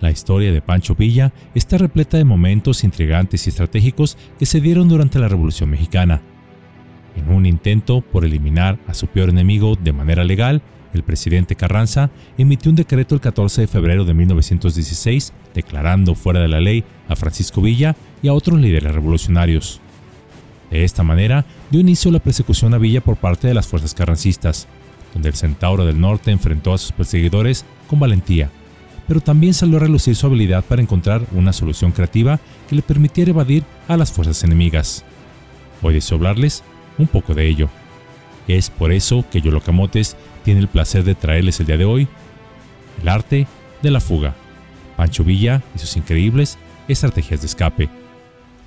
La historia de Pancho Villa está repleta de momentos intrigantes y estratégicos que se dieron durante la Revolución Mexicana. En un intento por eliminar a su peor enemigo de manera legal, el presidente Carranza emitió un decreto el 14 de febrero de 1916 declarando fuera de la ley a Francisco Villa y a otros líderes revolucionarios. De esta manera, dio inicio la persecución a Villa por parte de las fuerzas carrancistas, donde el Centauro del Norte enfrentó a sus perseguidores con valentía, pero también salió a relucir su habilidad para encontrar una solución creativa que le permitiera evadir a las fuerzas enemigas. Hoy deseo hablarles un poco de ello. Es por eso que Yolocamotes tiene el placer de traerles el día de hoy el arte de la fuga, Pancho Villa y sus increíbles estrategias de escape,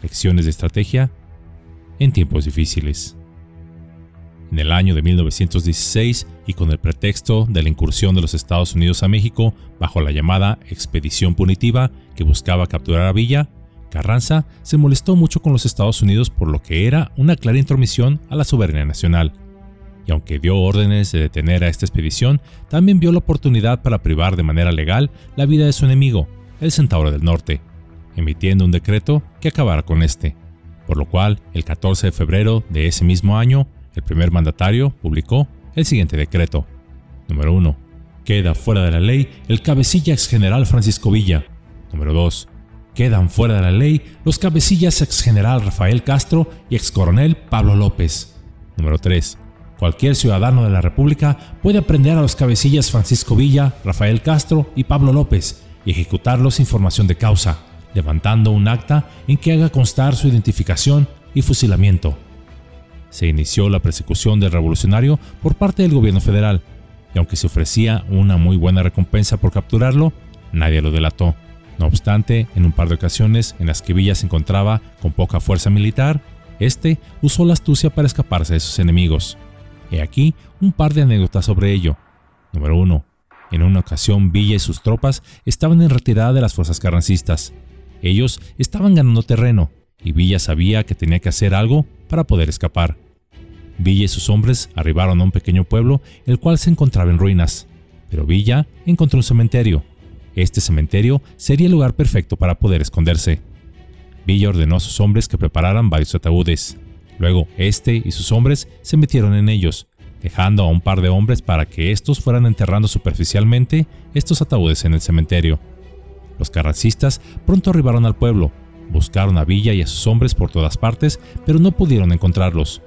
lecciones de estrategia en tiempos difíciles. En el año de 1916, y con el pretexto de la incursión de los Estados Unidos a México bajo la llamada Expedición Punitiva que buscaba capturar a Villa, Carranza se molestó mucho con los Estados Unidos por lo que era una clara intromisión a la soberanía nacional. Y aunque dio órdenes de detener a esta expedición, también vio la oportunidad para privar de manera legal la vida de su enemigo, el Centauro del Norte, emitiendo un decreto que acabara con este por lo cual el 14 de febrero de ese mismo año, el primer mandatario publicó el siguiente decreto. Número 1. Queda fuera de la ley el cabecilla ex general Francisco Villa. Número 2. Quedan fuera de la ley los cabecillas ex general Rafael Castro y ex coronel Pablo López. Número 3. Cualquier ciudadano de la República puede aprender a los cabecillas Francisco Villa, Rafael Castro y Pablo López y ejecutarlos sin formación de causa, levantando un acta en que haga constar su identificación y fusilamiento. Se inició la persecución del revolucionario por parte del gobierno federal, y aunque se ofrecía una muy buena recompensa por capturarlo, nadie lo delató. No obstante, en un par de ocasiones en las que Villa se encontraba con poca fuerza militar, este usó la astucia para escaparse de sus enemigos. He aquí un par de anécdotas sobre ello. Número 1. En una ocasión Villa y sus tropas estaban en retirada de las fuerzas carrancistas. Ellos estaban ganando terreno y Villa sabía que tenía que hacer algo para poder escapar. Villa y sus hombres arribaron a un pequeño pueblo el cual se encontraba en ruinas, pero Villa encontró un cementerio. Este cementerio sería el lugar perfecto para poder esconderse. Villa ordenó a sus hombres que prepararan varios ataúdes. Luego, este y sus hombres se metieron en ellos, dejando a un par de hombres para que estos fueran enterrando superficialmente estos ataúdes en el cementerio. Los carrancistas pronto arribaron al pueblo, buscaron a Villa y a sus hombres por todas partes, pero no pudieron encontrarlos.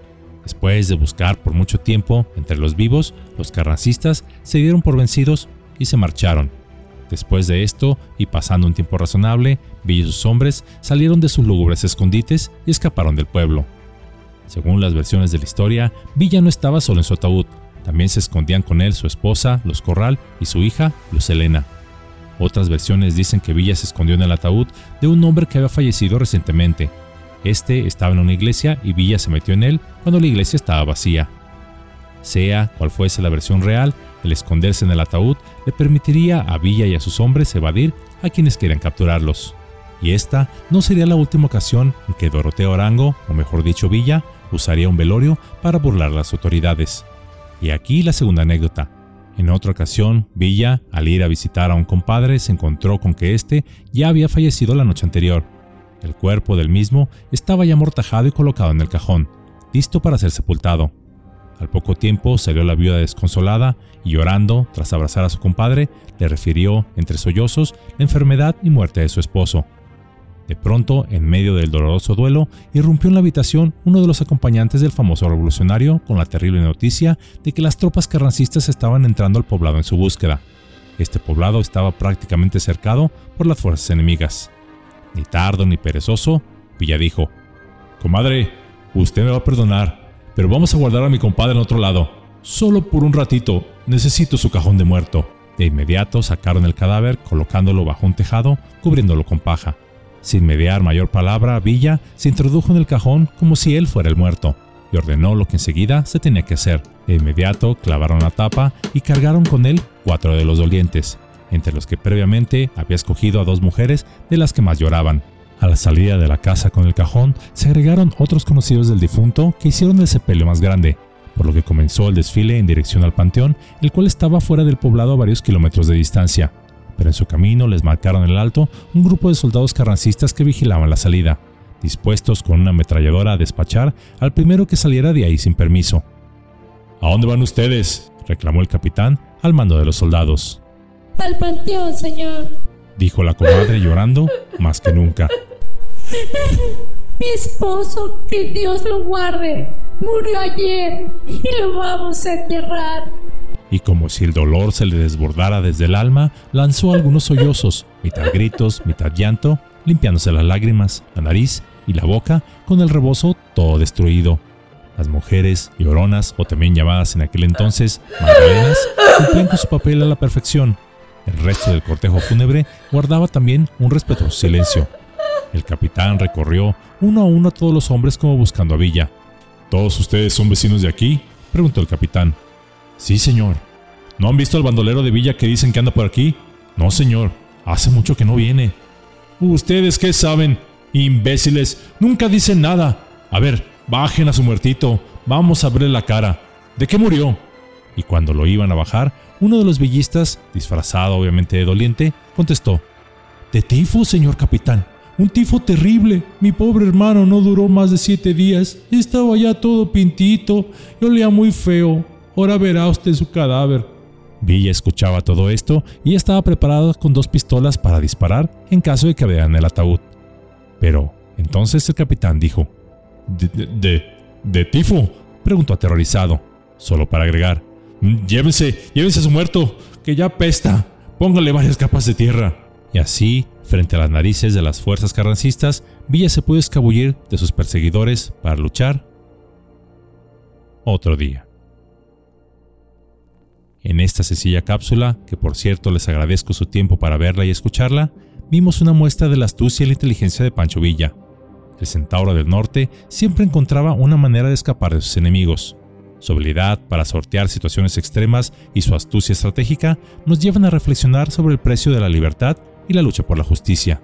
Después de buscar por mucho tiempo entre los vivos, los carrancistas se dieron por vencidos y se marcharon. Después de esto, y pasando un tiempo razonable, Villa y sus hombres salieron de sus lúgubres escondites y escaparon del pueblo. Según las versiones de la historia, Villa no estaba solo en su ataúd, también se escondían con él su esposa, Luz Corral, y su hija, Luz Helena. Otras versiones dicen que Villa se escondió en el ataúd de un hombre que había fallecido recientemente. Este estaba en una iglesia y Villa se metió en él cuando la iglesia estaba vacía. Sea cual fuese la versión real, el esconderse en el ataúd le permitiría a Villa y a sus hombres evadir a quienes quieran capturarlos. Y esta no sería la última ocasión en que Doroteo Arango, o mejor dicho Villa, usaría un velorio para burlar a las autoridades. Y aquí la segunda anécdota. En otra ocasión, Villa, al ir a visitar a un compadre, se encontró con que éste ya había fallecido la noche anterior. El cuerpo del mismo estaba ya amortajado y colocado en el cajón, listo para ser sepultado. Al poco tiempo salió la viuda desconsolada y llorando, tras abrazar a su compadre, le refirió, entre sollozos, la enfermedad y muerte de su esposo. De pronto, en medio del doloroso duelo, irrumpió en la habitación uno de los acompañantes del famoso revolucionario con la terrible noticia de que las tropas carrancistas estaban entrando al poblado en su búsqueda. Este poblado estaba prácticamente cercado por las fuerzas enemigas. Ni tardo ni perezoso, Villa dijo, Comadre, usted me va a perdonar, pero vamos a guardar a mi compadre en otro lado. Solo por un ratito, necesito su cajón de muerto. De inmediato sacaron el cadáver colocándolo bajo un tejado, cubriéndolo con paja. Sin mediar mayor palabra, Villa se introdujo en el cajón como si él fuera el muerto y ordenó lo que enseguida se tenía que hacer. De inmediato clavaron la tapa y cargaron con él cuatro de los dolientes, entre los que previamente había escogido a dos mujeres de las que más lloraban. A la salida de la casa con el cajón se agregaron otros conocidos del difunto que hicieron el sepelio más grande, por lo que comenzó el desfile en dirección al panteón, el cual estaba fuera del poblado a varios kilómetros de distancia. pero en su camino les marcaron el alto un grupo de soldados carrancistas que vigilaban la salida, dispuestos con una ametralladora a despachar al primero que saliera de ahí sin permiso. ¿A dónde van ustedes? reclamó el capitán al mando de los soldados. Al panteón, señor, dijo la comadre llorando más que nunca. Mi esposo, que Dios lo guarde, murió ayer y lo vamos a enterrar. Y como si el dolor se le desbordara desde el alma, lanzó algunos sollozos, mitad gritos, mitad llanto, limpiándose las lágrimas, la nariz y la boca con el rebozo todo destruido. Las mujeres, lloronas o también llamadas en aquel entonces magdalenas, cumplían con su papel a la perfección. El resto del cortejo fúnebre guardaba también un respetuoso silencio. El capitán recorrió uno a uno a todos los hombres como buscando a Villa. ¿Todos ustedes son vecinos de aquí? preguntó el capitán. Sí, señor. ¿No han visto al bandolero de Villa que dicen que anda por aquí? No, señor. Hace mucho que no viene. ¿Ustedes qué saben? Imbéciles. Nunca dicen nada. A ver, bajen a su muertito. Vamos a abrirle la cara. ¿De qué murió? Y cuando lo iban a bajar, uno de los villistas, disfrazado obviamente de doliente, contestó. De tifo, señor capitán. Un tifo terrible. Mi pobre hermano no duró más de siete días. Estaba ya todo pintito y olía muy feo. Ahora verá usted su cadáver. Villa escuchaba todo esto y estaba preparado con dos pistolas para disparar en caso de que vean el ataúd. Pero entonces el capitán dijo, ¿De, de, de tifo? preguntó aterrorizado, solo para agregar, llévense, llévense a su muerto, que ya pesta, póngale varias capas de tierra. Y así, frente a las narices de las fuerzas carrancistas, Villa se pudo escabullir de sus perseguidores para luchar otro día. En esta sencilla cápsula, que por cierto les agradezco su tiempo para verla y escucharla, vimos una muestra de la astucia y la inteligencia de Pancho Villa. El centauro del norte siempre encontraba una manera de escapar de sus enemigos. Su habilidad para sortear situaciones extremas y su astucia estratégica nos llevan a reflexionar sobre el precio de la libertad y la lucha por la justicia.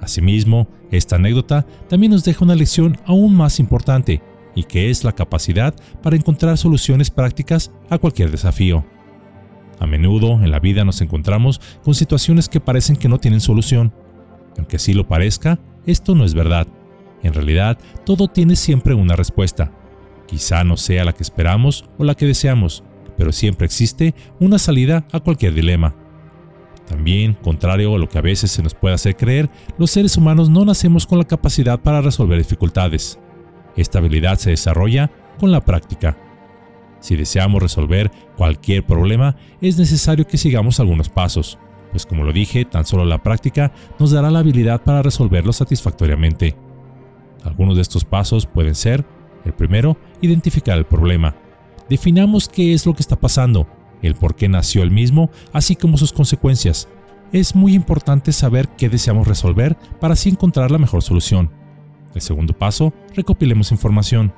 Asimismo, esta anécdota también nos deja una lección aún más importante, y que es la capacidad para encontrar soluciones prácticas a cualquier desafío. A menudo en la vida nos encontramos con situaciones que parecen que no tienen solución. Aunque así lo parezca, esto no es verdad. En realidad, todo tiene siempre una respuesta. Quizá no sea la que esperamos o la que deseamos, pero siempre existe una salida a cualquier dilema. También, contrario a lo que a veces se nos puede hacer creer, los seres humanos no nacemos con la capacidad para resolver dificultades. Esta habilidad se desarrolla con la práctica. Si deseamos resolver cualquier problema, es necesario que sigamos algunos pasos, pues como lo dije, tan solo la práctica nos dará la habilidad para resolverlo satisfactoriamente. Algunos de estos pasos pueden ser, el primero, identificar el problema. Definamos qué es lo que está pasando, el por qué nació el mismo, así como sus consecuencias. Es muy importante saber qué deseamos resolver para así encontrar la mejor solución. El segundo paso, recopilemos información.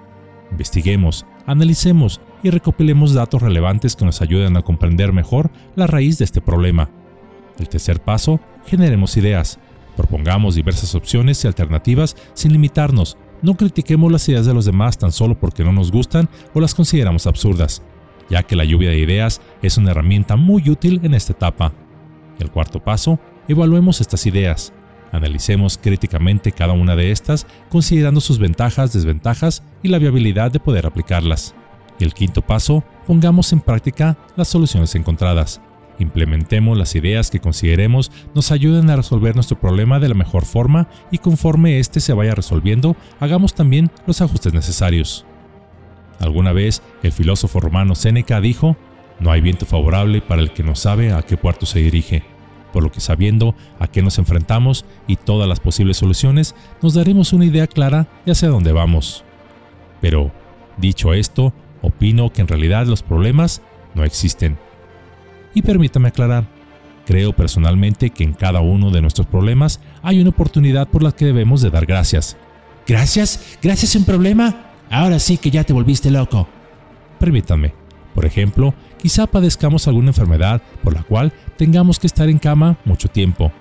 Investiguemos, analicemos y recopilemos datos relevantes que nos ayuden a comprender mejor la raíz de este problema. El tercer paso, generemos ideas. Propongamos diversas opciones y alternativas sin limitarnos. No critiquemos las ideas de los demás tan solo porque no nos gustan o las consideramos absurdas, ya que la lluvia de ideas es una herramienta muy útil en esta etapa. El cuarto paso, evaluemos estas ideas. Analicemos críticamente cada una de estas, considerando sus ventajas, desventajas y la viabilidad de poder aplicarlas. Y el quinto paso, pongamos en práctica las soluciones encontradas. Implementemos las ideas que consideremos nos ayuden a resolver nuestro problema de la mejor forma y conforme éste se vaya resolviendo, hagamos también los ajustes necesarios. Alguna vez el filósofo romano Séneca dijo, no hay viento favorable para el que no sabe a qué puerto se dirige por lo que sabiendo a qué nos enfrentamos y todas las posibles soluciones, nos daremos una idea clara de hacia dónde vamos. Pero, dicho esto, opino que en realidad los problemas no existen. Y permítame aclarar, creo personalmente que en cada uno de nuestros problemas hay una oportunidad por la que debemos de dar gracias. ¿Gracias? ¿Gracias un problema? Ahora sí que ya te volviste loco. Permítanme, por ejemplo, quizá padezcamos alguna enfermedad por la cual tengamos que estar en cama mucho tiempo.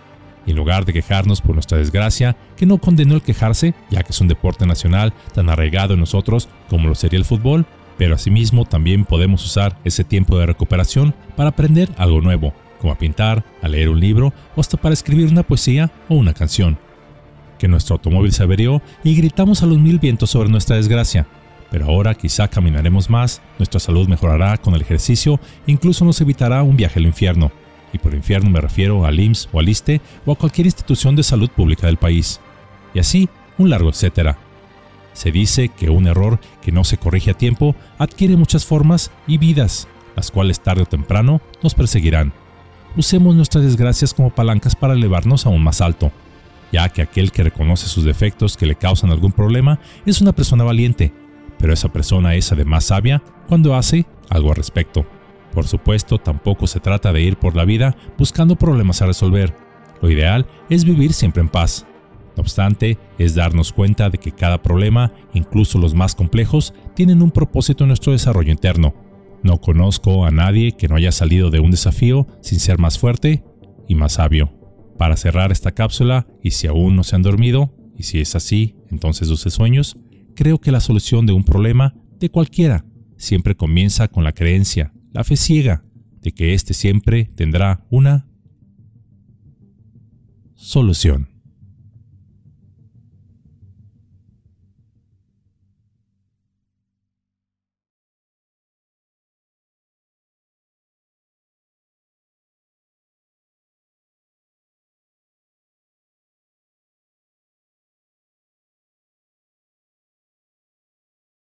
Y en lugar de quejarnos por nuestra desgracia, que no condenó el quejarse, ya que es un deporte nacional tan arraigado en nosotros como lo sería el fútbol, pero asimismo también podemos usar ese tiempo de recuperación para aprender algo nuevo, como a pintar, a leer un libro o hasta para escribir una poesía o una canción. Que nuestro automóvil se averió y gritamos a los mil vientos sobre nuestra desgracia. Pero ahora quizá caminaremos más, nuestra salud mejorará con el ejercicio incluso nos evitará un viaje al infierno. Y por infierno me refiero al IMSS o al ISTE o a cualquier institución de salud pública del país. Y así, un largo etcétera. Se dice que un error que no se corrige a tiempo adquiere muchas formas y vidas, las cuales tarde o temprano nos perseguirán. Usemos nuestras desgracias como palancas para elevarnos aún más alto, ya que aquel que reconoce sus defectos que le causan algún problema es una persona valiente, pero esa persona es además sabia cuando hace algo al respecto. Por supuesto, tampoco se trata de ir por la vida buscando problemas a resolver. Lo ideal es vivir siempre en paz. No obstante, es darnos cuenta de que cada problema, incluso los más complejos, tienen un propósito en nuestro desarrollo interno. No conozco a nadie que no haya salido de un desafío sin ser más fuerte y más sabio. Para cerrar esta cápsula, y si aún no se han dormido, y si es así, entonces dulces sueños, creo que la solución de un problema, de cualquiera, siempre comienza con la creencia, la fe ciega, de que éste siempre tendrá una solución.